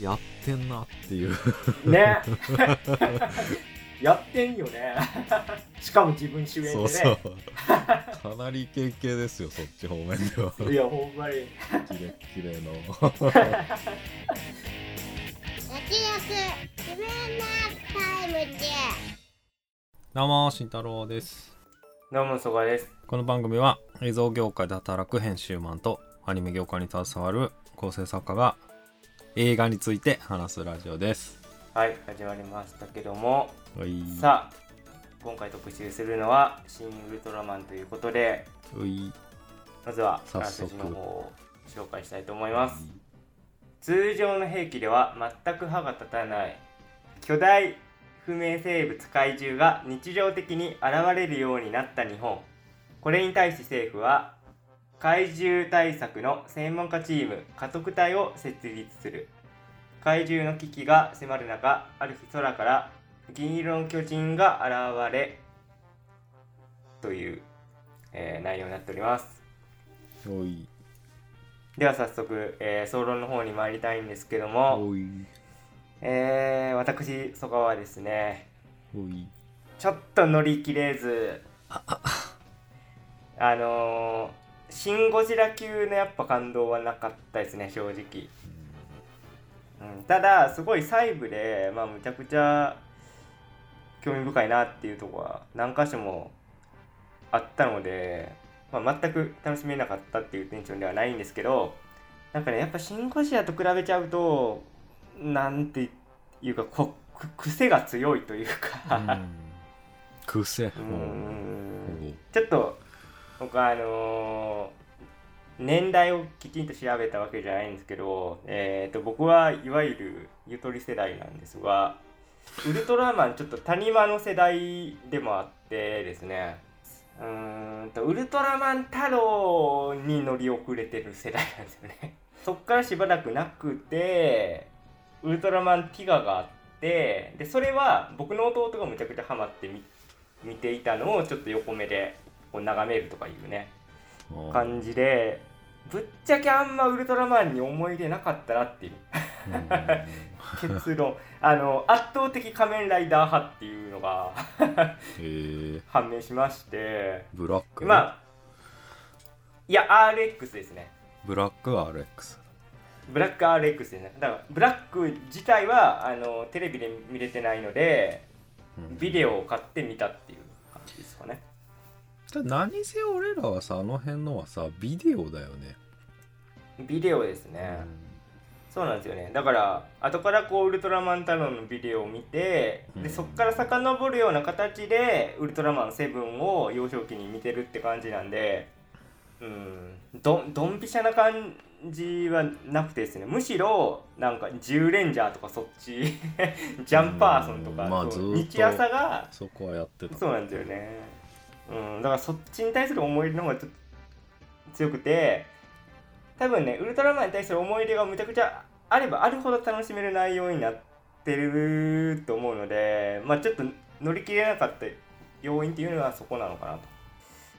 やってんなっていう。ね。やってんよね。しかも自分主演でね。そうそう。かなりイケイケですよそっち方面では。いやほんまに。キレッキレの。焼き自分のタイムでどうも慎太郎です。どうもそがです。この番組は映像業界で働く編集マンとアニメ業界に携わる構成作家が映画について話すラジオです。はい始まりましたけども。はい。さあ今回特集するのは「新ウルトラマン」ということでまずはあらすじの方を紹介したいと思います。通常の兵器では全く歯が立たない巨大不明生物怪獣が日常的に現れるようになった日本。これに対し政府は怪獣対策の専門家チーム家督隊を設立する。怪獣の危機が迫る中ある日空から銀色の巨人が現れという、えー内容になっております。では早速、えー総論の方に参りたいんですけども、えー私曽我はですねちょっと乗り切れずあのーシン・ゴジラ級のやっぱ感動はなかったですね正直、うん、ただすごい細部でまあむちゃくちゃ興味深いなっていうところは何箇所もあったので、まあ、全く楽しめなかったっていうテンションではないんですけどなんかねやっぱシン・ゴジラと比べちゃうとなんていうかこく癖が強いというか、うん。癖。ううんん。ちょっと僕はあのー年代をきちんと調べたわけじゃないんですけど、えー、と僕はいわゆるゆとり世代なんですがウルトラマンちょっと谷間の世代でもあってですね。うんとウルトラマン太郎に乗り遅れてる世代なんですよね。そっからしばらくなくてウルトラマンティガがあってでそれは僕の弟がむちゃくちゃハマって見ていたのをちょっと横目でこう眺めるとかいうねうん感じでぶっちゃけあんまウルトラマンに思い出なかったなっていう。結論。あの圧倒的仮面ライダー派っていうのが 判明しまして。ブラック？まあいや RX ですね。ブラック RX ブラック RX ですね。だからブラック自体はあのテレビで見れてないのでうん。ビデオを買って見たっていう感じですかね何せ俺らはさあの辺のはさビデオだよね、ビデオですね、そうなんですよね。だから後からこうウルトラマン太郎のビデオを見て、うん。でそっから遡るような形でウルトラマンセブンを幼少期に見てるって感じなんでうん。どドンピシャな感じはなくてですね。むしろなんか「10レンジャー」とかそっち ジャンパーソンとか、うん。まあ日朝がそこはやってた。そうなんですよね。うん、だからそっちに対する思い入れの方がちょっと強くて、多分ね、ウルトラマンに対する思い入れがむちゃくちゃあればあるほど楽しめる内容になってると思うので、まあちょっと乗り切れなかった要因っていうのはそこなのかなと。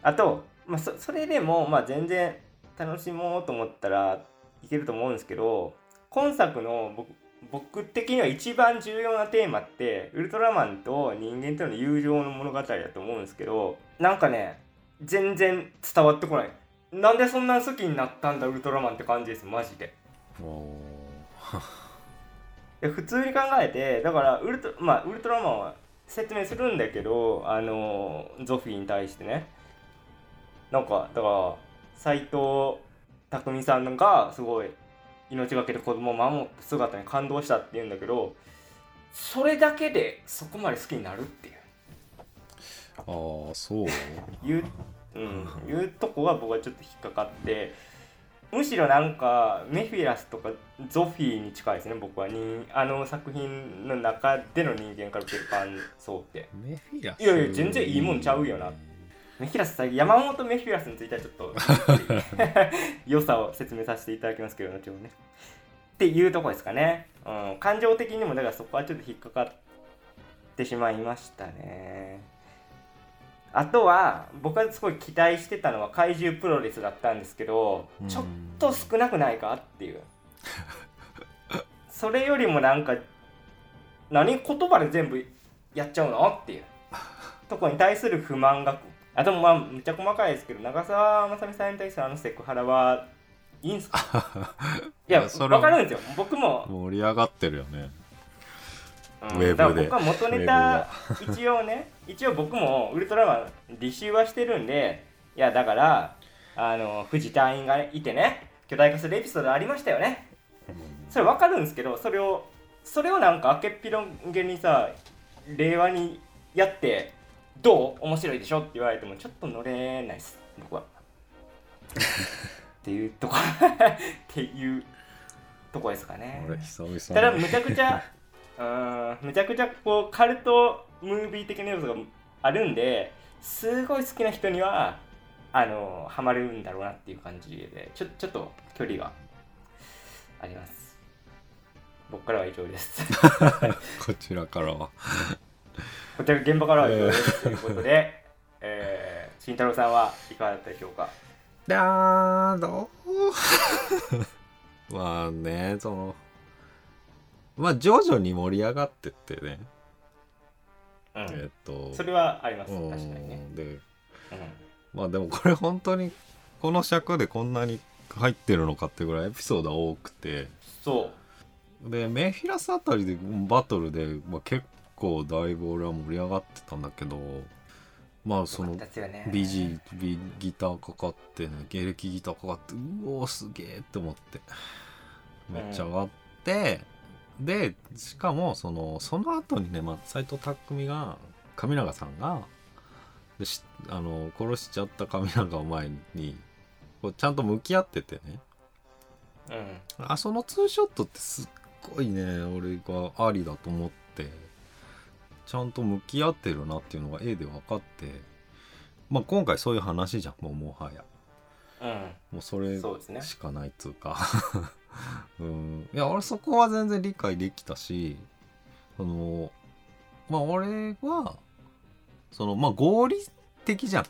あと、まあそそれでも、まあ全然楽しもうと思ったらいけると思うんですけど、今作の僕僕的には一番重要なテーマってウルトラマンと人間との友情の物語だと思うんですけどなんかね全然伝わってこない。なんでそんな好きになったんだウルトラマンって感じですマジで。普通に考えてだからウルト,、まあ、ウルトラマンは説明するんだけどあのゾフィーに対してね。なんかだから斎藤工さんがすごい命がけで子供を守った姿に感動したって言うんだけどそれだけでそこまで好きになるっていう。ーああそう？いう,、うん、いうとこが僕はちょっと引っかかってむしろなんかメフィラスとかゾフィーに近いですね僕は。にあの作品の中での人間から受ける感想って。メフィラス？いやいや全然いいもんちゃうよな。メフィラスさ山本メフィラスについてはちょっと 良さを説明させていただきますけど後ほどね。っていうとこですかね、うん、感情的にもだからそこはちょっと引っかかってしまいましたねあとは僕はすごい期待してたのは怪獣プロレスだったんですけど、うん。ちょっと少なくないかっていう。それよりもなんか何言葉で全部やっちゃうのっていう。とこに対する不満があでもまあめっちゃ細かいですけど長澤まさみさんに対するあのセクハラはいいんすか？いやそれわかるんですよ。僕も、盛り上がってるよね。うん。ウェブで。だから僕は元ネタ一応ね一応僕もウルトラマン履修はしてるんでいやだからあの藤隊員がいてね巨大化するエピソードありましたよね。それわかるんですけどそれをそれをなんか明けっぴろげにさ令和にやってどう面白いでしょって言われてもちょっと乗れないです僕は。っていうとこっていうとこですかね。ただむちゃくちゃ うーんむちゃくちゃこうカルトムービー的な要素があるんですごい好きな人にはあのハマるんだろうなっていう感じでちょちょっと距離があります。僕からは以上です。こちらからは。こちら現場からは以上です。ということで、えー、慎太郎さんはいかがだったでしょうか？だーどう？まあねそのまあ徐々に盛り上がってってね、うん、えっとそれはあります。う確かにね、んでうん。まあでもこれ本当にこの尺でこんなに入ってるのかってぐらいエピソードが多くて。そう。でメフィラスあたりでバトルで、まあ、結構だいぶ俺は盛り上がってたんだけどまあそのよかったですよね。ビジビギターかかってねエレキギターかかってうおーすげえって思ってめっちゃ上がって、でしかもそのその後にね、まあ、斎藤工が神永さんがでしあの殺しちゃった神永を前にこうちゃんと向き合っててね。うん。あそのツーショットってすっごいね俺がありだと思ってちゃんと向き合ってるなっていうのが絵で分かってまあ今回そういう話じゃんもうもはや。うん。もうそれしかないっつうかうん。いや俺そこは全然理解できたしそのまあ俺はそのまあ合理的じゃん。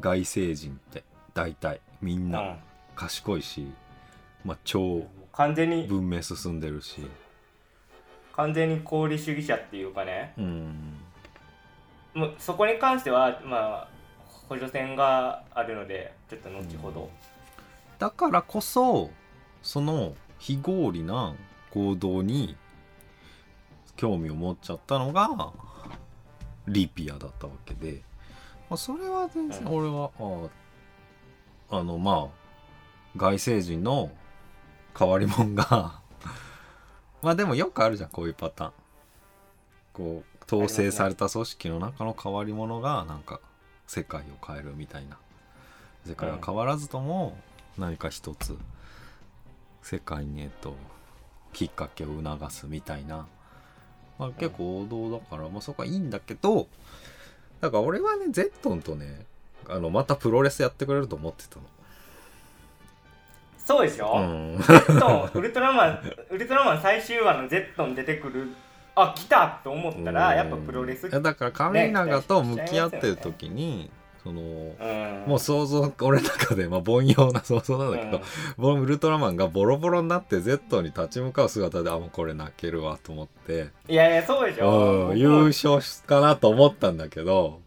外星人って大体。みんうなん。賢いし、まあ超完全に文明進んでるし。完全に功利主義者っていうかね。うん。もうそこに関してはまあ補助線があるのでちょっと後ほど、だからこそその非合理な行動に興味を持っちゃったのがリピアだったわけで、まあ、それは全然うん俺は、ああのまあ外星人の変わり者が まあでもよくあるじゃんこういうパターン。こう統制された組織の中の変わり者がなんか世界を変えるみたいな。世界は変わらずとも何か一つ世界にえっときっかけを促すみたいな、まあ、結構王道だから、まあ、そこはいいんだけどだから俺はねゼットンとねあのまたプロレスやってくれると思ってたそうでしょ、の。うん。ゼットンウルトラマンウルトラマン最終話のゼットン出てくるあ来たと思ったらやっぱプロレス、いやだから神永と向き合ってる時に、そのうん、もう想像俺の中でまあ凡庸な想像なんだけど、ボウルトラマンがボロボロになって Z に立ち向かう姿であもうこれ泣けるわと思って、いやいやそうでしょ。うん、優勝かなと思ったんだけど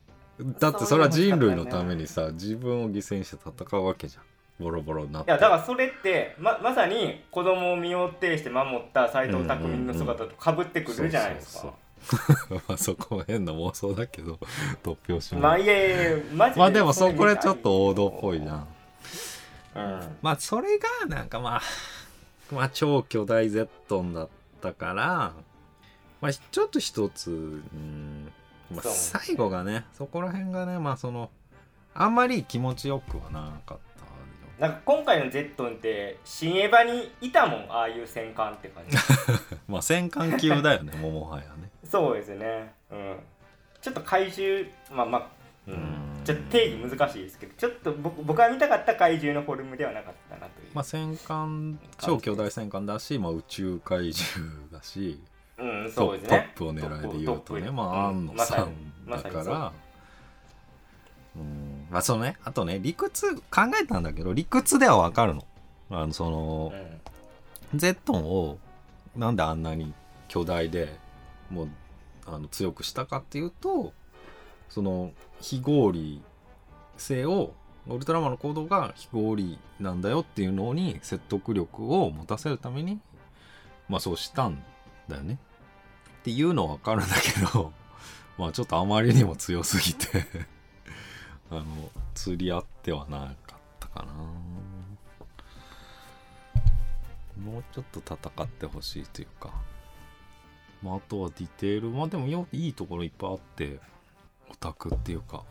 だってそれは人類のためにさ自分を犠牲にして戦うわけじゃん。ボロボロになって。いやだからそれってままさに子供を身を挺して守った斎藤工の姿とかぶってくるじゃないですか、まあそこは変な妄想だけど 突拍子も。まあいやいやいやマジでまあでもそこでちょっと王道っぽいじゃんうん。まあそれがなんかまあまあ超巨大ゼットンだったからまあちょっと一つうん、まあ、最後がねそこら辺がねまあそのあんまり気持ちよくはなかったなんか今回のゼットンって新エヴァにいたもんああいう戦艦って感じ。まあ戦艦級だよねもうもはやねそうですね。うん。ちょっと怪獣まあまあううん。んちょっと定義難しいですけどちょっと僕僕が見たかった怪獣のフォルムではなかったなという、まあ戦艦超巨大戦艦だし、まあ、宇宙怪獣だしうんトップトそうですね。ップを狙いで言うとねまあ安野まさんだから。う。ん。まあそのね。あとね理屈考えたんだけど理屈ではわかるの。あのそのうん。ゼットンをなんであんなに巨大でもうあの強くしたかっていうとその非合理性をウルトラマンの行動が非合理なんだよっていうのに説得力を持たせるためにまあそうしたんだよね。っていうのは分かるんだけど まあちょっとあまりにも強すぎて あの釣り合ってはなかったかな。もうちょっと戦ってほしいというか。まあ、あとはディテール。まあでもよいいところいっぱいあってオタクっていうか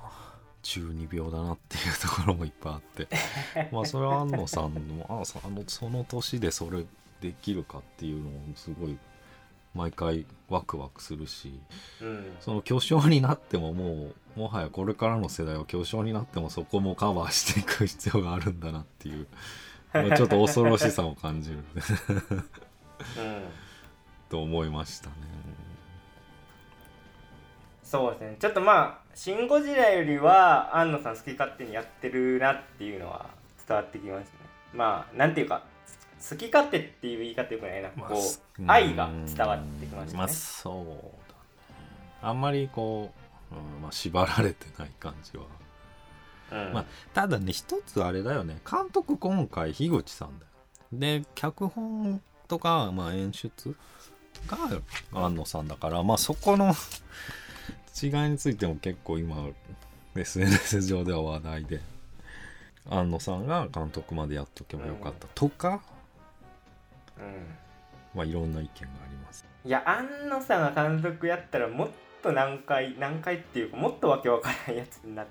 中二病だなっていうところもいっぱいあって。まあそれは安野さんのあそあのその年でそれできるかっていうのもすごい毎回ワクワクするしうん。その巨匠になってももうもはやこれからの世代は巨匠になってもそこもカバーしていく必要があるんだなっていうまあちょっと恐ろしさを感じる。うんと思いましたね。そうですね。ちょっとまあ「シン・ゴジラ」よりは安野さん好き勝手にやってるなっていうのは伝わってきましたね。まあなんていうか好き勝手っていう言い方よくないな、まあこすう愛が伝わってきましたね、まあそうだね。あんまりこう、うんまあ、縛られてない感じは。うん。まあただね一つあれだよね。監督今回樋口さんだよ。で脚本とか、まあ、演出が安野さんだからまあそこの違いについても結構今 SNS 上では話題で安野さんが監督までやっとけばよかった。とか、うん。まあいろんな意見があります。いや安野さんが監督やったらもっと難解難解っていうかもっとわけわからないやつになっ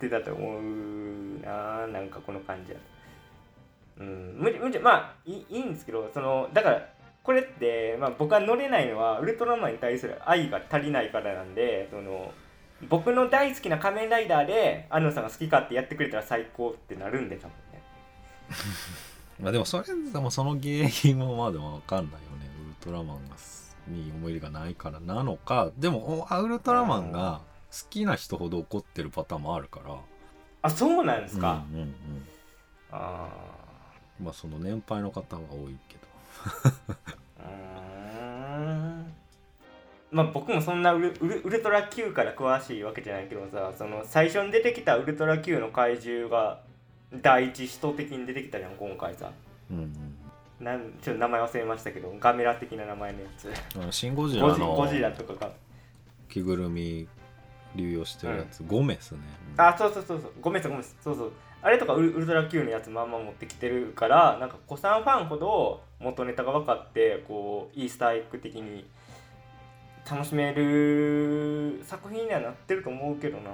てたと思うな。なんかこの感じやと。うん。無理無理まあいいいいんですけどそのだからこれって、まあ、僕は乗れないのはウルトラマンに対する愛が足りないからなんでその僕の大好きな仮面ライダーで安野さんが好きかってやってくれたら最高ってなるんで多分ね。まあでもそれでもその原因はまあでも分かんないよね。ウルトラマンがに思い入れがないからなのか。でもおウルトラマンが好きな人ほど怒ってるパターンもあるから。あそうなんですか、うんうんうん。あまあその年配の方は多いけど まあ僕もそんなウルウルウルトラ Q から詳しいわけじゃないけどさその最初に出てきたウルトラ Q の怪獣が第一使徒的に出てきたじゃん今回さ。うんうん。なんちょっと名前忘れましたけどガメラ的な名前のやつ。シン・ゴジラのゴジラとかが着ぐるみ流用してるやつ、ゴメスね、あそうそうそうそう。ごめんなさいごめんなさいそうそう。あれとかウルウルトラ Q のやつまんま持ってきてるからなんか古参ファンほど元ネタが分かってこうイースターエッグ的に楽しめる作品にはなってると思うけどな。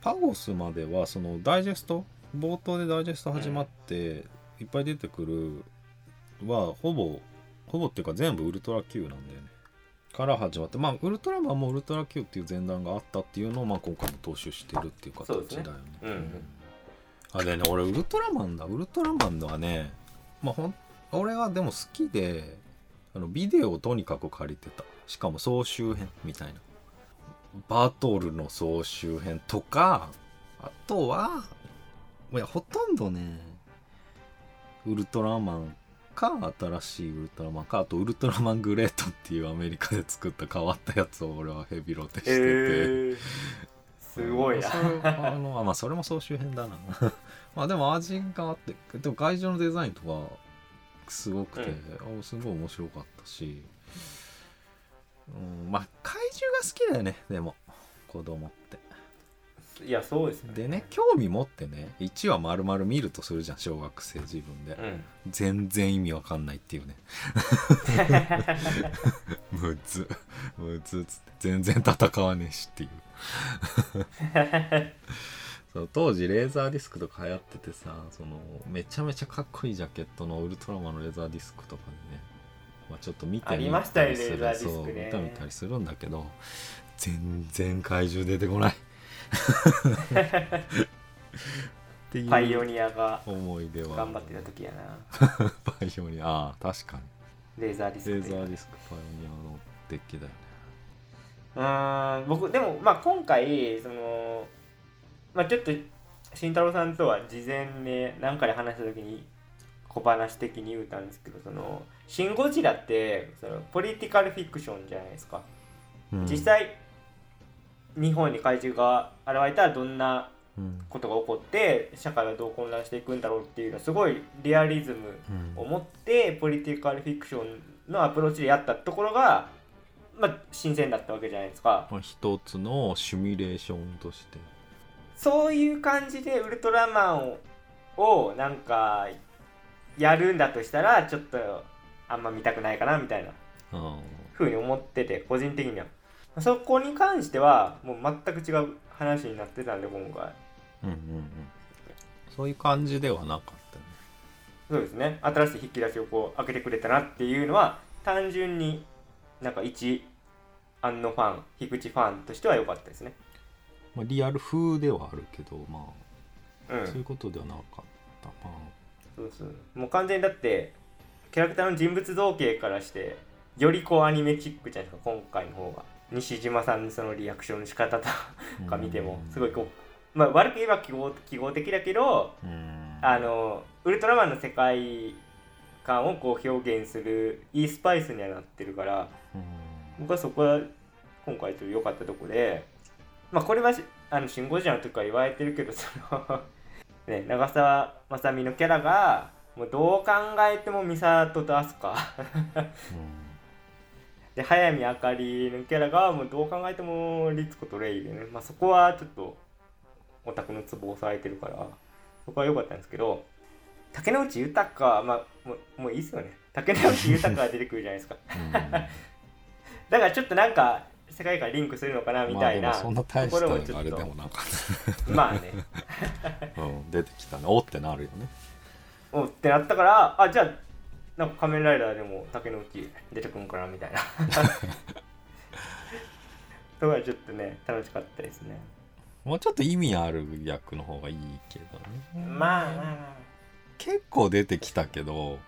パゴスまではそのダイジェスト冒頭でダイジェスト始まって、いっぱい出てくるはほぼほぼっていうか全部ウルトラ Q なんだよね。から始まってまあウルトラマンもウルトラ Q っていう前段があったっていうのをまあ今回も踏襲してるっていう形だよね。ね。うんうん。あでね。俺ウルトラマンだ。ウルトラマンのはねまあほん俺はでも好きであのビデオをとにかく借りてた。しかも総集編みたいな。バトルの総集編とかあとはいやほとんどねウルトラマンか新しいウルトラマンかあとウルトラマングレートっていうアメリカで作った変わったやつを俺はヘビロテしてて、えー、すごいな。あのあまあそれも総集編だな。まあでも味があってでも外場のデザインとかすごくて、あすごい面白かったし、うん、まあ怪獣が好きだよねでも子供って。いやそうですね。でね興味持ってね1話丸々見るとするじゃん小学生自分で、うん。全然意味わかんないっていうね。むずむずっつって全然戦わねえしっていう そう当時レーザーディスクとか流行っててさそのめちゃめちゃかっこいいジャケットのウルトラマンのレーザーディスクとかでね、まあ、ちょっと見てみたりする。そう見たみたりするんだけど全然怪獣出てこない。っていうパイオニアが思い出は頑張ってた時やな。パイオニアああ確かに。レーザーディスクで。レーザーディスクパイオニアのデッキだよね。うーん僕でもまあ今回そのまあちょっと慎太郎さんとは事前で何かで話した時に小話的に言うたんですけどその「シン・ゴジラ」ってそのポリティカルフィクションじゃないですか、うん。実際日本に怪獣が現れたらどんなうん。ことが起こって社会はどう混乱していくんだろうっていうのはすごいリアリズムうん。を持ってポリティカルフィクションのアプローチでやったところが、まあ、新鮮だったわけじゃないですか。まあ一つのシミュレーションとしてそういう感じでウルトラマンををなんかやるんだとしたらちょっとあんま見たくないかなみたいなうんふうに思ってて個人的には。そこに関してはもう全く違う話になってたんで今回。うんうんうん。そういう感じではなかったね。そうですね。新しい引き出しをこう開けてくれたなっていうのは単純になんか一安野ファン樋口ファンとしては良かったですねまあ、リアル風ではあるけどまうん。あそういうことではなかったまあそうそうもう完全にだってキャラクターの人物造形からしてよりこうアニメチックじゃないですか今回の方が西島さんのそのリアクションの仕方とか見てもすごいこうまあ悪く言えば記号記号的だけどうん。あのウルトラマンの世界観をこう表現するいいスパイスにはなってるからうん。僕はそこは今回ちょっと良かったとこでまあこれはしあの「シン・ゴジラ」の時から言われてるけどそのね長澤まさみのキャラがもうどう考えても美里と飛鳥で早見あかりのキャラがもうどう考えても律子とレイでね、まあ、そこはちょっとオタクのツボを押さえてるからそこは良かったんですけど竹野内豊まあもうもういいっすよね。竹野内豊が出てくるじゃないですか。うん。だからちょっとなんか世界観リンクするのかなみたいなところもちしたあれょっとでもなかっまあね。た、うん、出てきたね。おってなるよね。おってなったからあじゃあなんか仮面ライダーでも竹の内出てくんかなみたいな。とかちょっとね楽しかったですね。もうちょっと意味ある役の方がいいけどね。まあまあま結構出てきたけど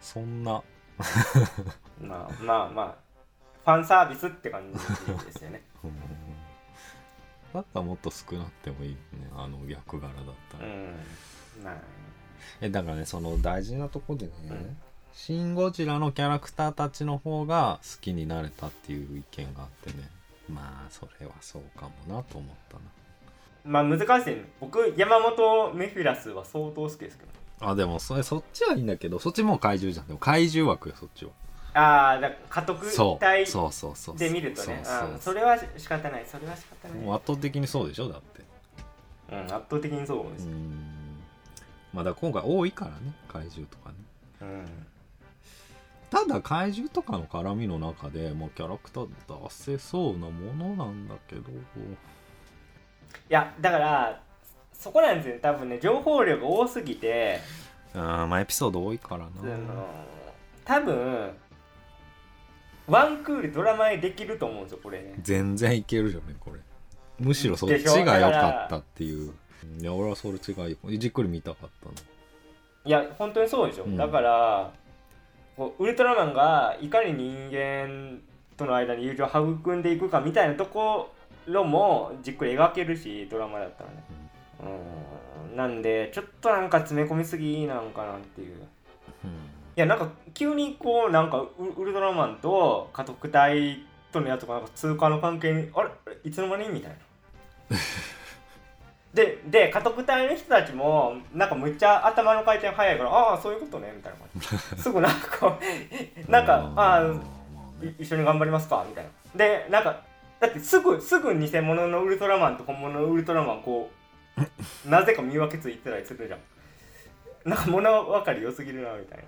そんな。あ まあまあまあファンサービスって感じですよね。うん。だったらもっと少なくてもいいよねあの役柄だったら、うん。まあ。えだからねその大事なとこでね、うん。シン・ゴジラのキャラクターたちの方が好きになれたっていう意見があってね。まあそれはそうかもなと思ったまあ難しいね。僕山本メフィラスは相当好きですけど。なあでもそれそっちはいいんだけどそっちもう怪獣じゃん。でも怪獣枠よそっちはああだ家督そう。隊そうそうそうで見るとねそれは仕方ない。それは仕方ない、もう圧倒的にそうでしょだってうん、圧倒的にそうです、うん。まあだ今回多いからね怪獣とかね。うん。ただ怪獣とかの絡みの中でもうキャラクター出せそうなものなんだけど。いやだからそこなんですよ。ね多分ね情報量が多すぎて、あまあエピソード多いからな。多分ワンクールドラマでできると思うんですよこれ。ね全然いけるじゃんねこれ。むしろそっちが良かったっていう。いや俺はそれ違いじっくり見たかったの。いや本当にそうでしょ、うん。だからウルトラマンがいかに人間との間に友情を育んでいくかみたいなところもじっくり描けるしドラマだったらね。うん。なんでちょっとなんか詰め込みすぎなんかなっていう。いやなんか急にこうなんかウウルトラマンと家督隊とのやつとかなんか通過の関係にあれ？いつの間に？みたいな。でで家督隊の人たちもなんかむっちゃ頭の回転早いからああそういうことねみたいな感じ。すぐなんかこう なんかああ一緒に頑張りますか？みたいな。でなんかだってすぐすぐ偽物のウルトラマンと本物のウルトラマンこうなぜか見分けついてたりするじゃん。なんか物分かり良すぎるなみたいな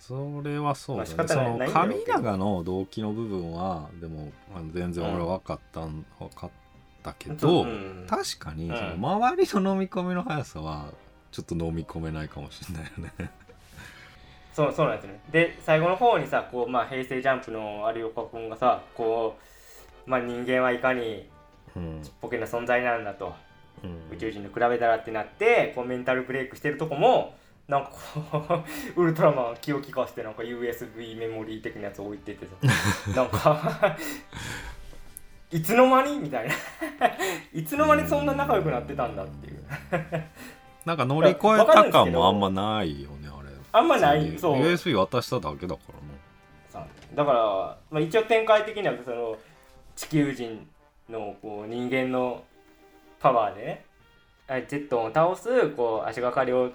それはそうだね、その神永の動機の部分はでも全然俺は分かったん、分かったけど、うん。確かにうん。その周りの飲み込みの速さはちょっと飲み込めないかもしれないよね。そうそうなんですよね。で最後の方にさこう、まあ、平成ジャンプの有岡君がさこう、まあ、人間はいかにうん、ポケな存在なんだと。うん。宇宙人と比べたらってなってこうメンタルブレイクしてるとこもなんかこうウルトラマン気を利かしてなんか USB メモリー的なやつ置いててさ。なんか いつの間に？みたいな。いつの間にそんな仲良くなってたんだっていう。なんか乗り越えた感もあんまないよねあれ。あんまない？そう。USB 渡しただけだからさだから、まあ、一応展開的にはその地球人のこう人間のパワーでねあジェットンを倒すこう足がかりを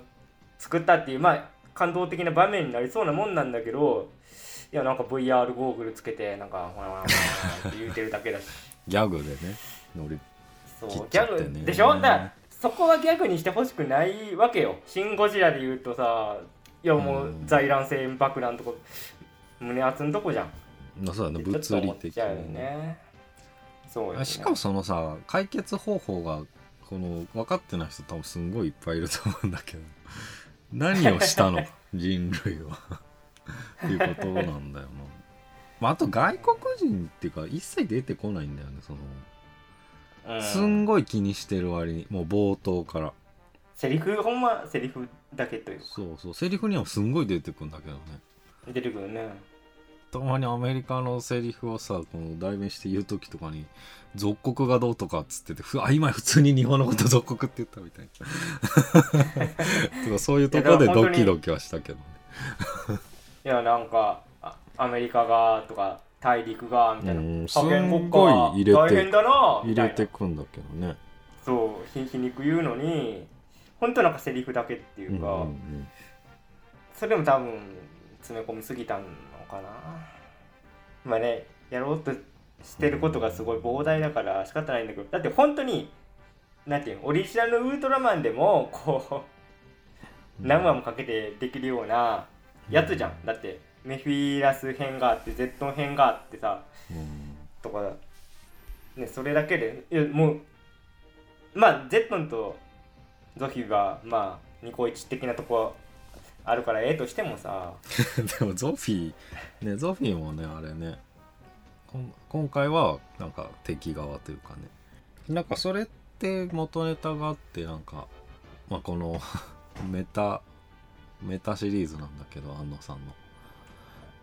作ったっていうまあ感動的な場面になりそうなもんなんだけどいやなんか VR ゴーグルつけてなんかほらほらほらって言うてるだけだし。ギャグでね乗りそう切っギャちゃってね。グでしょ？だそこはギャグにしてほしくないわけよ「シン・ゴジラ」で言うとさいやもううん。在乱性爆弾とこ胸熱んとこじゃん。まあそうだね。物理的思っちゃうよね。そうよね。しかもそのさ解決方法がこの分かってない人多分すんごいいっぱいいると思うんだけど何をしたの？人類は。っていうことなんだよな、まあ、あと外国人っていうか一切出てこないんだよねその。うん。すんごい気にしてる割にもう冒頭から。セリフほんまセリフだけというか。そうそう。セリフにはすんごい出てくんだけどね。出てくるねたまにアメリカのセリフをさこの代弁して言う時とかに「属国がどうとか」っつっててふあ今普通に日本のこと属国って言ったみたいな。とかそういうところでドキドキはしたけどね。いやなんかあアメリカがとか大陸がみたいな。うん覇権国家入れて大変だな。み入れてくんだけどね。そうひ皮肉言うのに本当なんかセリフだけっていうか、それも多分詰め込みすぎたのかな。まあねやろうとしてることがすごい膨大だから仕方ないんだけど。だって本当になんていうのオリジナルのウルトラマンでもこううん。何話もかけてできるようなやつじゃん。だってメフィラス編があってゼットン編があってさうん。とかねそれだけでいやもうまあゼットンとゾフィまあニコイチ的なとこあるからええとしてもさ。でもゾフィーねゾフィーもねあれね。こん今回はなんか敵側というかね。なんかそれって元ネタがあってなんかまあこの メタメタシリーズなんだけど安野さんの。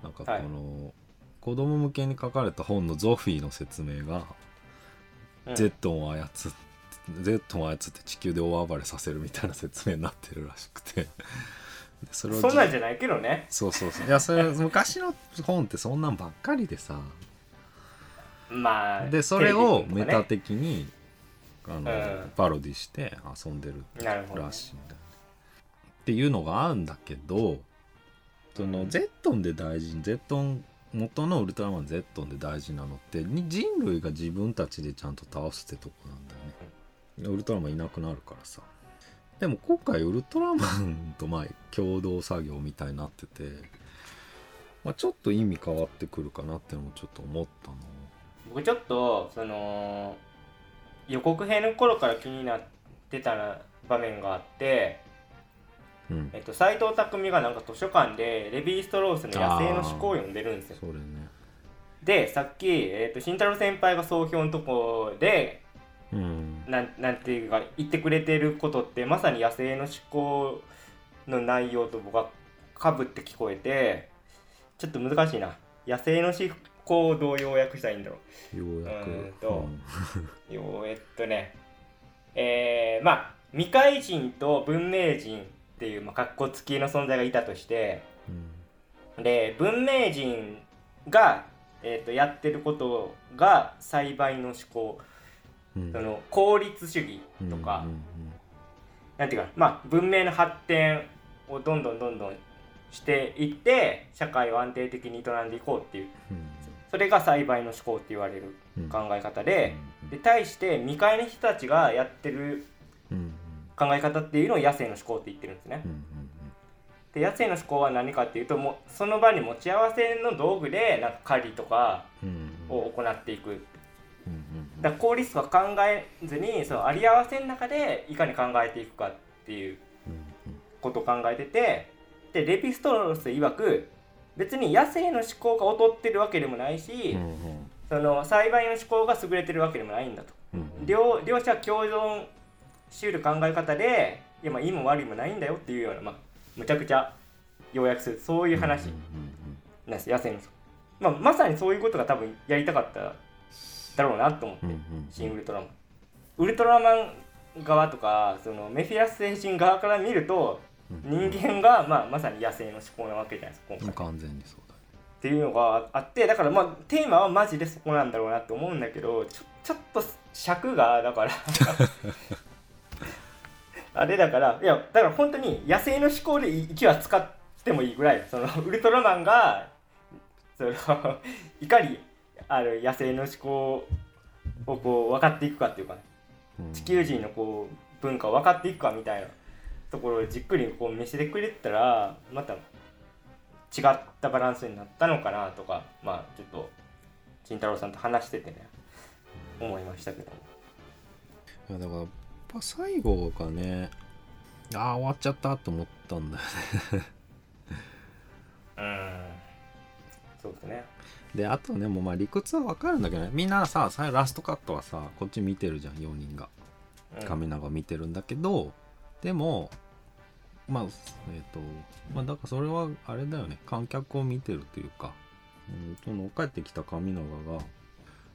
なんかこはい。の、子供向けに書かれた本のゾフィーの説明が、うん。ゼットンを操ってゼットンを操って地球で大暴れさせるみたいな説明になってるらしくて。でそれをそんなんじゃないけどね。そうそうそう。いやそれ 昔の本ってそんなんばっかりでさ。まあでそれをメタ的にあの、うん。パロディして遊んでるらしいんだ。よねっていうのがあるんだけどそのゼットンで大事ゼットン元のウルトラマンゼットンで大事なのってに人類が自分たちでちゃんと倒すってとこなんだよね。ウルトラマンいなくなるからさでも今回ウルトラマンとまあ共同作業みたいになってて、まあ、ちょっと意味変わってくるかなってのもちょっと思ったの僕ちょっとその予告編の頃から気になってた場面があって、うん。えっと、斎藤工がなんか図書館でレヴィ・ストロースの「野生の思考」を読んでるんですよ。それね。でさっき、えっと、慎太郎先輩が総評のとこでうんなんなんていうか言ってくれてることってまさに野生の思考の内容と僕はかぶって聞こえてちょっと難しいな。野生の思考をどう要約したらいいんだろよう。やくうーんとうようえっとねえー、まあ未開人と文明人っていう、まあ、格好付きの存在がいたとしてうん。で文明人が、えー、とやってることが栽培の思考。うんその効率主義とか、うんなんていうかまあ文明の発展をどんどんどんどんしていって社会を安定的に営んでいこうっていう。うん。それが栽培の思考って言われるうん。考え方で,、うんで対して未開の人たちがやってるうん考え方っていうのを野生の思考って言ってるんですね。う。んで野生の思考は何かっていうともうその場に持ち合わせの道具でなんか狩りとかを行っていく。うんだ効率とか考えずにそのあり合わせの中でいかに考えていくかっていううんことを考えててでレピストロス曰く別に野生の思考が劣ってるわけでもないし、その栽培の思考が優れてるわけでもないんだと。うん両両者共存しうる考え方でいやまあいいも悪いもないんだよっていうような、まあ、むちゃくちゃ要約するそういう話うんなんです野生の。まあ、まさにそういうことが多分やりたかっただろうなと思って、新ウルトラマン。ウルトラマン側とかそのメフィラス星人側から見るとうん。人間が、まあ、まさに野生の思考なわけじゃないですか今回。完全にそうだね。っていうのがあってだからまあテーマはマジでそこなんだろうなって思うんだけどちょちょっと尺がだから あれだからいやだから本当に野生の思考で1話使ってもいいぐらいそのウルトラマンがそのいかにある野生の思考をこう分かっていくかっていうかね。うん。地球人のこう文化を分かっていくかみたいなところをじっくりこう見せてくれたらまた違ったバランスになったのかなとかまあちょっと慎太郎さんと話しててね思いましたけども。いやだからやっぱ最後がねああ終わっちゃったと思ったんだよね。うん。そうですねであとねもうまあ理屈はわかるんだけどね。みんなさ最後ラストカットはさこっち見てるじゃん4人が。うん。亀永見てるんだけど、でもまあえっ、とまあだからそれはあれだよね。観客を見てるというか、うん、その帰ってきた亀永が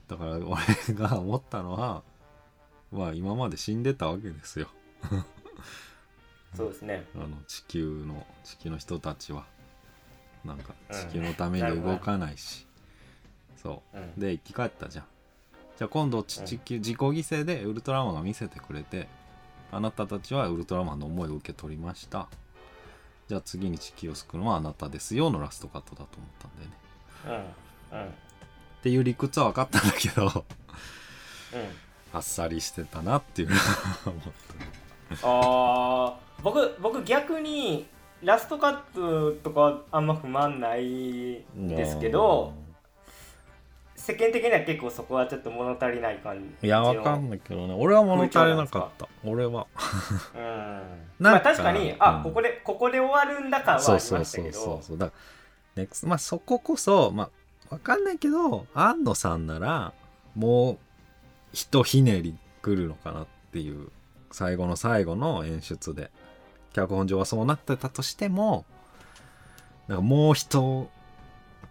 だから俺が思ったのはまあ今まで死んでたわけですよ。そうですね。あの地球の地球の人たちは。なんかうん地球のために動かないし、そう。うん。で生き返ったじゃん。じゃあ今度ちうん。自己犠牲でウルトラマンが見せてくれてあなたたちはウルトラマンの思いを受け取りました。じゃあ次に地球を救うのはあなたですよのラストカットだと思ったんだよね。うん。うん。っていう理屈は分かったんだけどうん。あっさりしてたなっていうのは 思っあー僕僕逆にラストカットとかはあんま不満ないたですけど世間的には結構そこはちょっと物足りない感じ。いや分かんないけどね。俺は物足りなかった。俺は。うん。なんかまあ確かにあ、うん。ここでここで終わるんだ感はありそうまそうそうしたけどそうそう。だからネクスまあそここそまあわかんないけど安野さんならもうひとひねり来るのかなっていう最後の最後の演出で。脚本上はそうなってたとしてもなんかもう一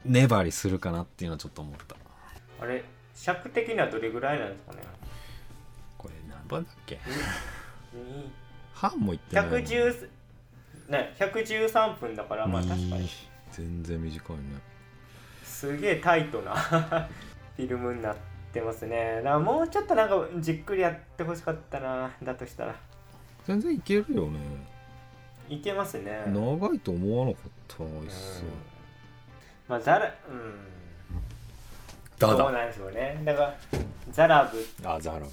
粘りするかなっていうのはちょっと思ったあれ尺的にはどれぐらいなんですかね？これ何番だっけ？に 半もいってない。110ね113分だからまあ確かに。全然短いね。すげえタイトな フィルムになってますね。だからもうちょっとなんかじっくりやってほしかったなだとしたら。全然いけるよね。いけますね。長いと思わなかったなうん。一切まあザラうん。だそうなんですよね。だからザラブ。あザラブね。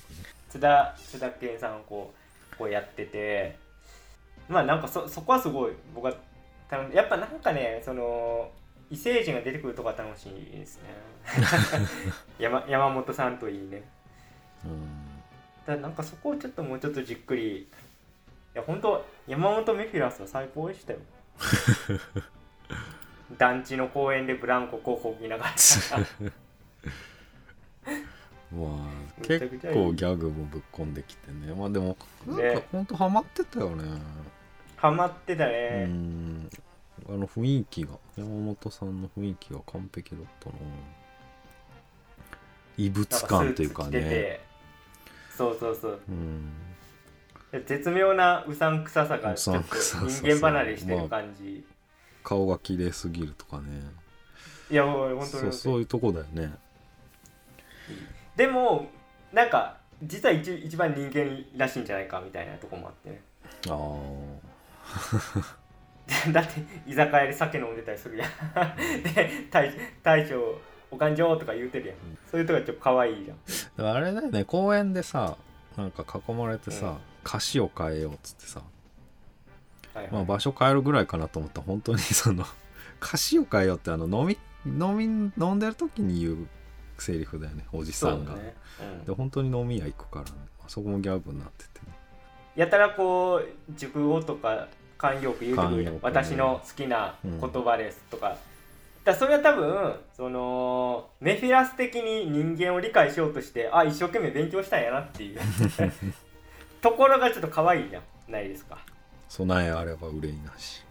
津田津田健さんをこうこうやってて。まあなんかそそこはすごい僕はやっぱなんかねその異星人が出てくるとこは楽しいですね。山山本さんといいね。うん。だからなんかそこをちょっともうちょっとじっくり。いや本当山本メフィラスは最高でしたよ。団地の公園でブランコこうこぎながら まあ結構ギャグもぶっこんできてね。まあでもなんかねほんとハマってたよね。ハマってたうね、ん。あの雰囲気が。山本さんの雰囲気が完璧だったな。異物か感っていうかね。てそうそうそう。うん。絶妙なうさんくささがちょっと人間離れしてる感じ、顔が綺麗すぎるとかね。いやもう本当に。そうそういうとこだよねでもなんか実は一一番人間らしいんじゃないかみたいなとこもあってね。あ だって居酒屋で酒飲んでたりするやん。で大大将お勘定とか言うてるやん、そういうとこがちょっと可愛いじゃん。あれだよね。公園でさなんか囲まれてさ、うん。歌詞を変えようっつってさ。はいはい。まあ、場所変えるぐらいかなと思った。ら本当にその 歌詞を変えようってあの飲み飲み飲んでる時に言うセリフだよねおじさんだね、うん。で本当に飲み屋行くから、ね、そこもギャグになっててね。やたらこう熟語とか慣用句言うてくる私の好きな言葉ですとか,、だからそれは多分そのメフィラス的に人間を理解しようとしてあ一生懸命勉強したんやなっていう。ところがちょっと可愛いじゃないですか。備えあれば憂いなし。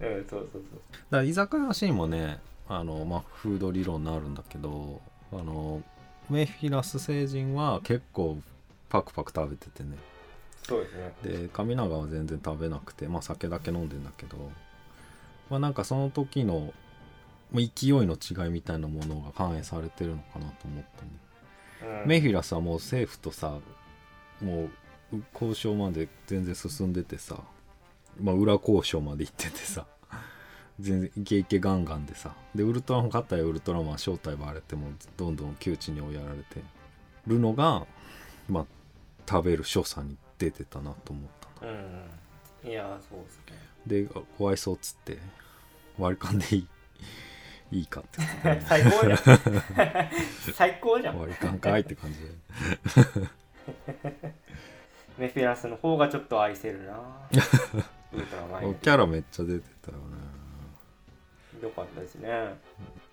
うんそうそうそう。だから居酒屋のシーンもねあの、まあ、フード理論になるんだけどあのメフィラス星人は結構パクパク食べててね。そうですね。で神永は全然食べなくてまあ酒だけ飲んでんだけどまあなんかその時のまあ勢いの違いみたいなものが反映されてるのかなと思ったね、うん。メフィラスはもう政府とさもうう交渉まで全然進んでてさまあ裏交渉まで行っててさ全然イケイケガンガンでさ。でウルトラマン勝ったらウルトラマン正体バレてもどんどん窮地に追いやられて。るのがまあ食べる所作に出てたなと思ったな。うん。いやそうですね。でお愛想っつって割り勘でいい。いいかって言って最高じゃん。最高じゃん。割り勘かいって感じで メフィラスの方がちょっと愛せるな。ウルトラマンキャラめっちゃ出てたよねよかったですね。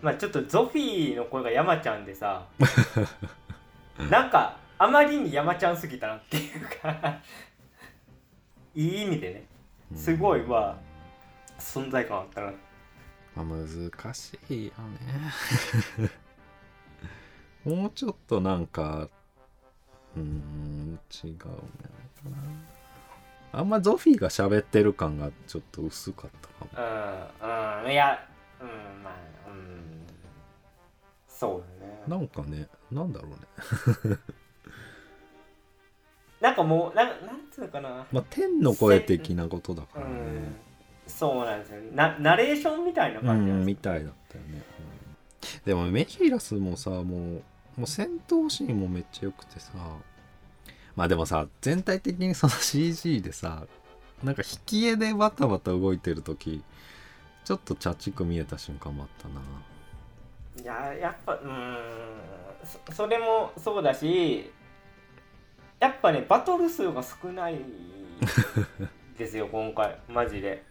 まあちょっとゾフィーの声が山ちゃんでさ なんかあまりに山ちゃんすぎたなっていうか いい意味でねすごいまあ存在感あったな。まあ、難しいよね。もうちょっとなんかうーん違うんじゃないかな。あんまゾフィーが喋ってる感がちょっと薄かったかも。うんうんいやうんまあうん。そうだね。なんかねなんだろうね。なんかもうなんなんつうのかな。まあ天の声的なことだからね。うん。そうなんですよ。なナレーションみたいなう感じなんみたいだったよね、うん。でもメヒーラスもさもうもう戦闘シーンもめっちゃ良くてさ。まあでもさ全体的にその CG でさなんか引き絵でバタバタ動いてる時ちょっとチャチく見えた瞬間もあったな。いややっぱうーんそそれもそうだしやっぱねバトル数が少ない ですよ今回。マジで。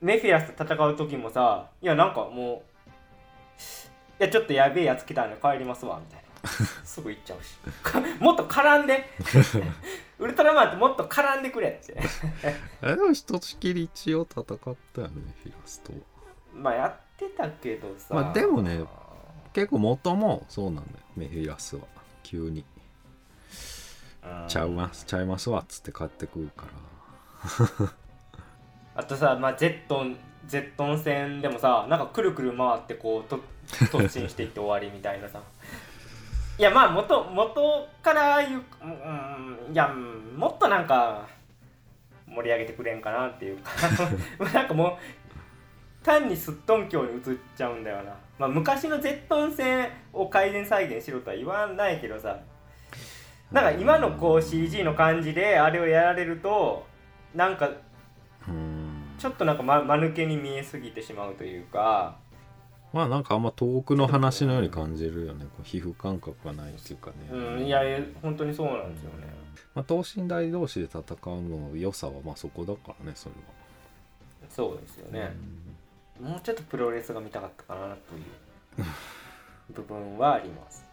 メフィラスと戦う時もさいやなんかもういやちょっとやべえやつ来たんで帰りますわみたいな。すぐ行っちゃうし。もっと絡んで。ウルトラマンってもっと絡んでくれって。あでもひとしきり一応戦ったよねメフィラスとまあやってたけどさ。まあでもね結構元もそうなんだよメフィラスは。急に。うん。ちゃいますちゃいますわっつって帰ってくるから。あとさ、まあ、ゼットンゼットン戦でもさなんかくるくる回ってこうと突進していって終わりみたいなさ。いやまあ元元から言う、うん、いやうんもっとなんか盛り上げてくれんかなっていうか。なんかもう単にすっとんきょうに移っちゃうんだよな、まあ、昔のゼットン戦を改善再現しろとは言わないけどさ。なんか今のこう CG の感じであれをやられるとなんかうん。ちょっとなんかま間抜けに見えすぎてしまうというか。まあなんかあんま遠くの話のように感じるよね。皮膚感覚がないっていうかね、うんいやいや本当にそうなんですよね。まあ、等身大同士で戦うの良さはまあそこだからねそれは、そうですよね、もうちょっとプロレスが見たかったかなという部分はあります。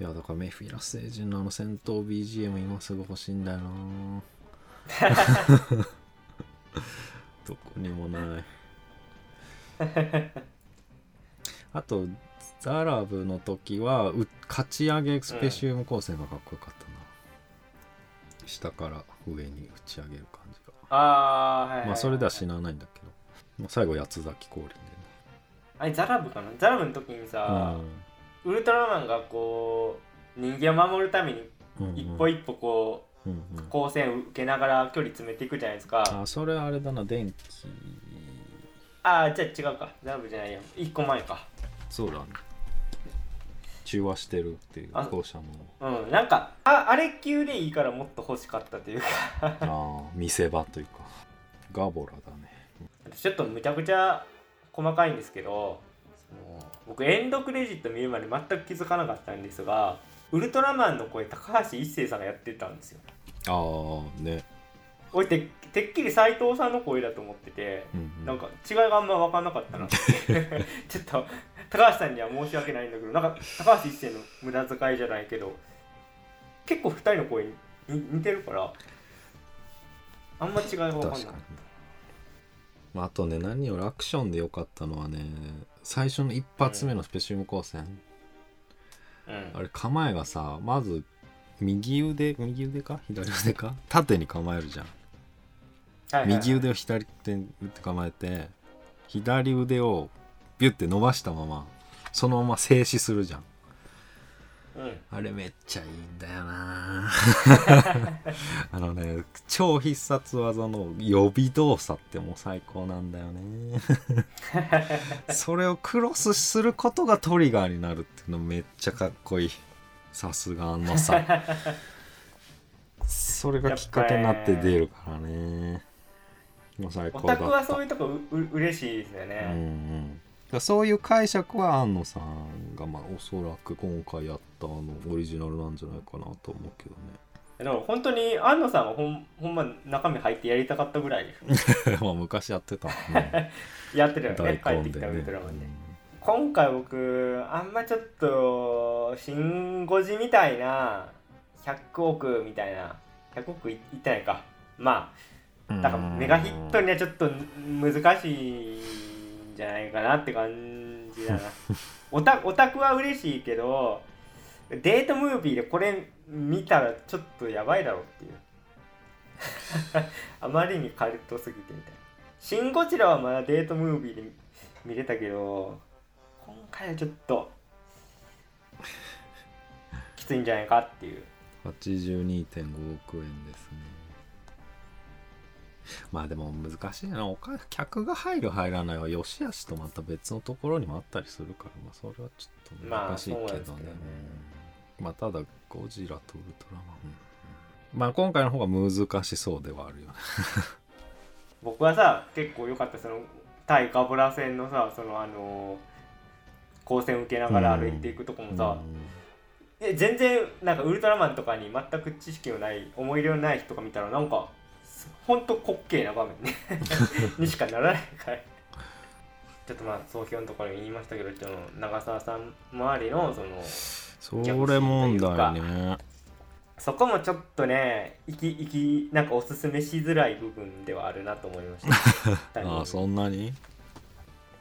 いやだからメフィラス星人のあの戦闘 BGM 今すぐ欲しいんだよな。どこにもない。あとザラブの時はう勝ち上げスペシウム光線がかっこよかったな、下から上に打ち上げる感じが。ああはいはいはい、まあそれでは死なないんだけ。ど、まあ、最後八つ咲き降臨でね。あれザラブかな？ザラブの時にさ、ウルトラマンがこう人間を守るために一歩一歩こう、うんうん。光線を受けながら距離詰めていくじゃないですか。あそれあれだな。電気。ああじゃあ違うか。ザラブじゃないや。一個前か。そうだね。中和してるっていうあ校舎の。うん。なんかああれ級でいいからもっと欲しかったというか。あー見せ場というか。ガボラだねちょっとむちゃくちゃ細かいんですけど僕エンドクレジット見るまで全く気づかなかったんですがウルトラマンの声高橋一生さんがやってたんですよ。ああね。俺ててっきり斎藤さんの声だと思っててうんうん。なんか違いがあんま分かんなかったなって。ちょっと高橋さんには申し訳ないんだけどなんか高橋一生の無駄遣いじゃないけど結構2人の声にに似てるからあんま違いが分かんなかにまあ、あとね何よりアクションで良かったのはね最初の一発目のスペシウム光線、うん。あれ構えがさまず右腕右腕か？左腕か？縦に構えるじゃん。はいはいはい。右腕を左手に構えて左腕をビュッて伸ばしたままそのまま静止するじゃんうん。あれめっちゃいいんだよな。あのね超必殺技の予備動作ってもう最高なんだよね。それをクロスすることがトリガーになるっていうのめっちゃかっこいい。さすがあのさ。それがきっかけになって出るからね。もう最オ高だった。タクはそういうとこうう嬉しいですようんうね、ん、そういう解釈は安野さんがまあおそらく今回やったあのオリジナルなんじゃないかなと思うけどでも本当に安野さんはほんほんま中身入ってやりたかったぐらい まあ昔やってたね。やってるよ大ね。帰ってきたウルトラマンで、今回僕あんまちょっとシン・ゴジみたいな100億みたいな100億いいってないか。まあうん。だからメガヒットにはちょっと難しいんじゃないかなって感じだな。オタオタクは嬉しいけどデートムービーでこれ見たらちょっとやばいだろうっていう。あまりにカルトすぎてみたいな。シン・ゴジラはまだデートムービーで見れたけど今回はちょっときついんじゃないかっていう。82.5億円ですね。まあでも難しいな。お金客が入る入らないは良し悪しとまた別のところにもあったりするからまあそれはちょっと難しいけどね,、まあね。まあただゴジラとウルトラマン、うん。まあ今回の方が難しそうではあるよね。僕はさ結構良かったその対ガブラ戦のさそのあの光線受けながら歩いていくとこもさ、え全然なんかウルトラマンとかに全く知識のない思い入れのない人が見たらなんかほんと滑稽な場面ね。にしかならないからちょっとまあ総評のところに言いましたけど長澤さん周りのそのそれ問題ね。そこもちょっとねいきいきなんかおすすめしづらい部分ではあるなと思いました。ああそんなに？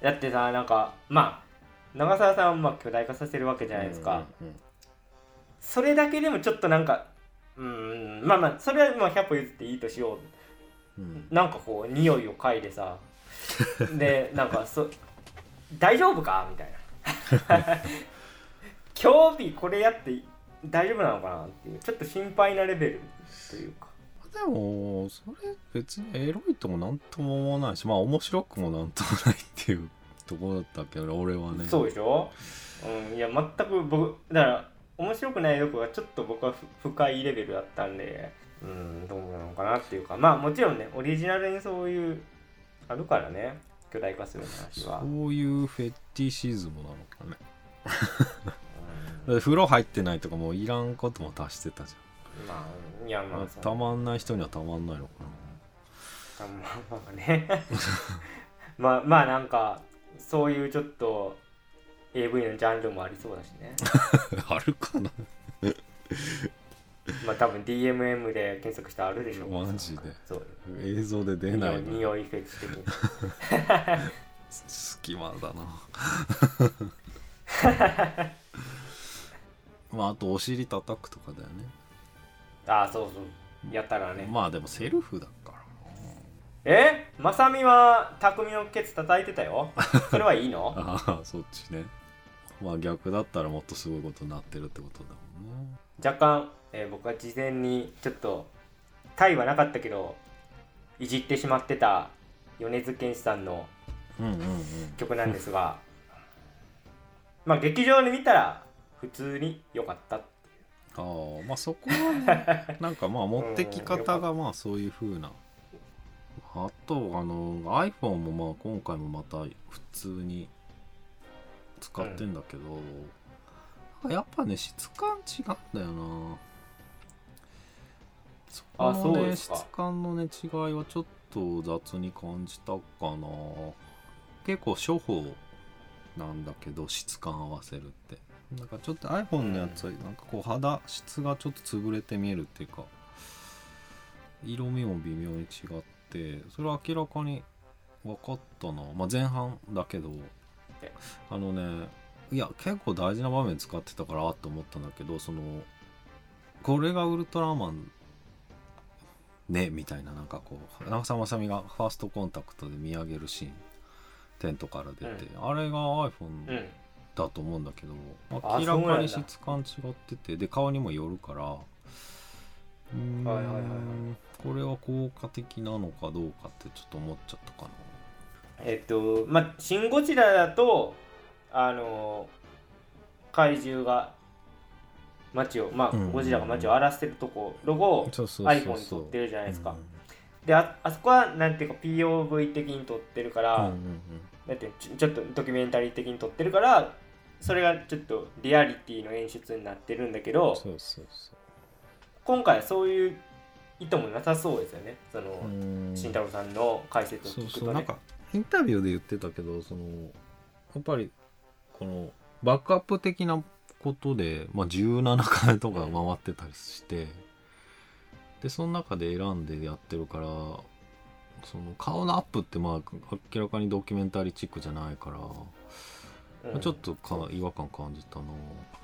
だってさなんかまあ長澤さんはまあ巨大化させるわけじゃないですか、うんうんそれだけでもちょっとなんかうーんまあまあそれはまあ100歩譲っていいとしよううん。なんかこう匂いを嗅いでさ。でなんかそ大丈夫か？みたいな。今日日これやって大丈夫なのかなっていうちょっと心配なレベルというか。でもそれ別にエロいともなんとも思わないしまあ面白くもなんともないっていうところだったけど俺はね。そうでしょ、うん、いや全く僕だから面白くないとこがちょっと僕はふ深いレベルだったんでうんどうなのかなっていうかまあもちろんねオリジナルにそういうあるからね巨大化する話は。そういうフェティシズムなのかね。風呂入ってないとかもういらんことも足してたじまあいやゃん、まあたまんない人にはたまんないのかまあまあね。まあまあなんかそういうちょっと AV のジャンルもありそうだしね。な あるかな まあ多分 DMM で検索したらあるでしょマジで。そう。映像で出ないの匂いフェチ的に。隙間だな。まああとお尻叩くとかだよね。ああそうそう。やったらね、まあでもセルフだからえ？まさみは匠のケツ叩いてたよ。それはいいの？なああそっちね。まあ逆だったらもっとすごいことになってるってことだもんね。若干、えー僕は事前にちょっとタイはなかったけどいじってしまってた米津玄師さんのうんうんうん。曲なんですが まあ劇場で見たら普通に良かったああまあそこはね なんかまあ持ってき方がまあそういう風な。あとあの iPhone もまあ今回もまた普通に使ってんだけど、やっぱね質感違うんだよなそこあのね質感のね違いはちょっと雑に感じたかな。結構処方なんだけど質感合わせるって。なんかちょっと iPhone のやつはなんかこう肌質がちょっと潰れて見えるっていうか。色味も微妙に違ってそれは明らかに分かったな、まあ、前半だけど。えあのねいや結構大事な場面使ってたからあって思ったんだけどそのこれがウルトラマンねみたいななんかこう長澤まさみがファーストコンタクトで見上げるシーンテントから出て、あれが iPhone うん。だと思うんだけど、あ明らかに質感違っててで顔にもよるからうーんはいはいはいはい。これは効果的なのかどうかってちょっと思っちゃったかな。えっとまあ「シン・ゴジラ」だとあの怪獣が街をまあ、うんゴジラが街を荒らしてるところをそうそう iPhone に撮ってるじゃないですか、でああそこはなんていうか POV 的に撮ってるから、だってちょっとドキュメンタリー的に撮ってるからそれがちょっとリアリティの演出になってるんだけどそうそうそ今回はそういう意図もなさそうですよね。その、慎太郎さんの解説をそう聞くとね。そうなんかインタビューで言ってたけどそのやっぱりこのバックアップ的なことで、まあ、17回とか回ってたりしてでその中で選んでやってるからその顔のアップってまあ明らかにドキュメンタリーチックじゃないから、うん。ちょっとか違和感感じた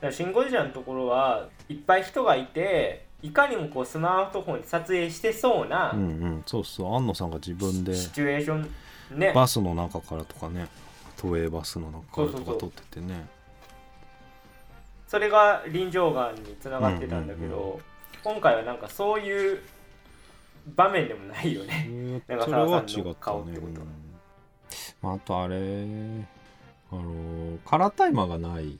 な。シン・ゴジラのところはいっぱい人がいていかにもこうスマートフォンで撮影してそうなうんうん。そうそう。安野さんが自分でシチュエーションね。バスの中からとかね都営バスの中からとか撮っててねそれが臨場眼につながってたんだけど、うんうん今回はなんかそういう場面でもないよね。うん。なんかそれは澤さんの違ったね顔ってことうんまあ、あとあれあのカラータイマーがない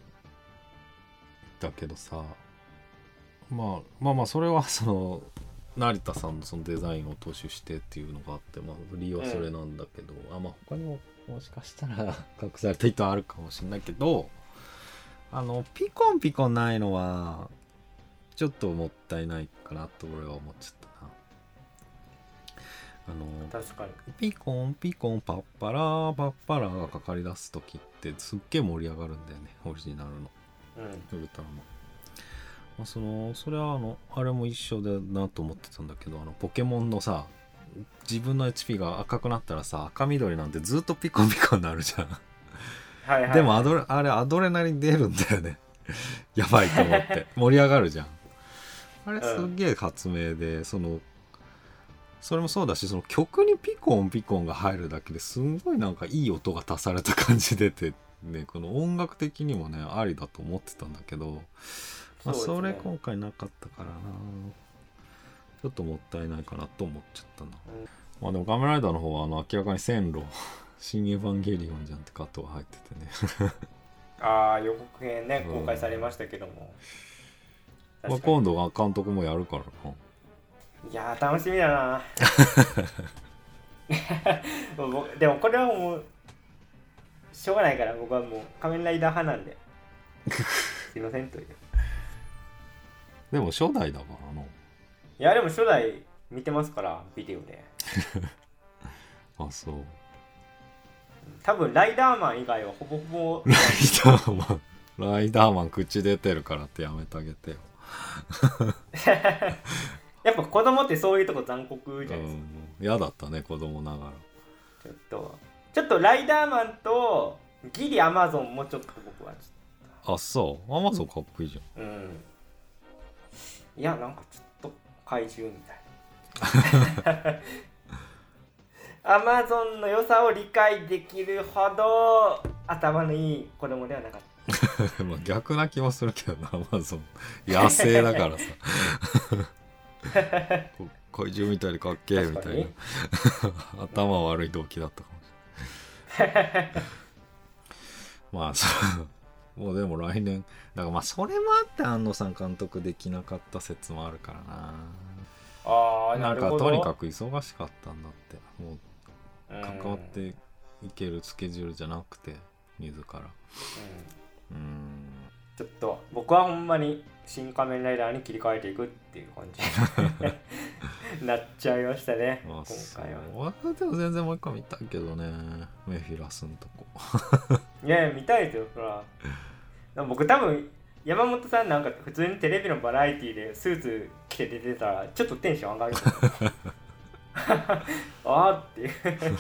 だけどさ、まあ、まあまあそれはその成田さんのそのデザインを踏襲してっていうのがあって、まあ、理由はそれなんだけど、あまあ他にももしかしたら隠された意図あるかもしれないけどあのピコンピコンないのはちょっともったいないかなと俺は思っちゃったな。あの確かに。ピコンピコンパッパラーパッパラーがかかり出す時ってすっげえ盛り上がるんだよねオリジナルのうん。ウルトラマン、まあ、そのそれはあのあれも一緒だなと思ってたんだけどあのポケモンのさ自分の HP が赤くなったらさ赤緑なんてずっとピコンピコンになるじゃんはいはい。でもアドレあれアドレナリン出るんだよね。やばいと思って。盛り上がるじゃん。あれすっげえ発明で、そのそれもそうだしその曲にピコンピコンが入るだけですんごいなんかいい音が足された感じ出てねこの音楽的にもねありだと思ってたんだけど、まあ、それ今回なかったからな。ちょっともったいないかなと思っちゃったな、うんまあでも仮面ライダーの方はあの明らかに線路新エヴァンゲリオンじゃんってカットが入っててねああ、予告編ね、うん公開されましたけども。まあ、確かに今度は監督もやるからないやー、楽しみだな。でもこれはもう、しょうがないから、僕はもう仮面ライダー派なんで。すいませんという。でも初代だからないや、でも初代見てますから、ビデオで。あそう多分ライダーマン以外はほぼほぼライダーマンライダーマン口出てるからってやめてあげてよ。やっぱ子供ってそういうとこ残酷うじゃないですか、ん嫌だったね子供ながら。ちょっとちょっとライダーマンとギリアマゾンもちょっと僕はちあそう。アマゾンかっこいいじゃん。ょっとうん。いやなんかちょっと怪獣みたいなアマゾンの良さを理解できるほど頭のいい子供ではなかった。まあ逆な気もするけどなアマゾン野生だからさ。こ怪獣みたいでかっけえみたいな。頭悪い動機だったかもしれない。まあそうもうでも来年。だからまあそれもあって安野さん監督できなかった説もあるからな。ああなかなんるほどとにかく忙しかったんだって。もううん関わっていけるスケジュールじゃなくて自ら。うん。うん。ちょっと僕はほんまに新仮面ライダーに切り替えていくっていう感じ。に なっちゃいましたね今回は。俺でも全然もう一回見たいけどねメフィラスのとこ。いやいや見たいですよほら僕多分山本さんなんか普通にテレビのバラエティでスーツ着て出てたらちょっとテンション上がる あーって。いう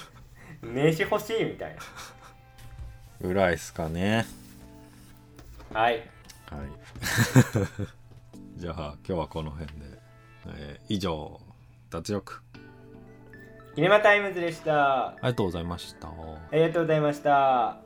名刺欲しいみたいぐらいっすかね。なはい。はい。じゃあ今日はこの辺で、えー以上脱力。キネマタイムズでした。ありがとうございました。ありがとうございました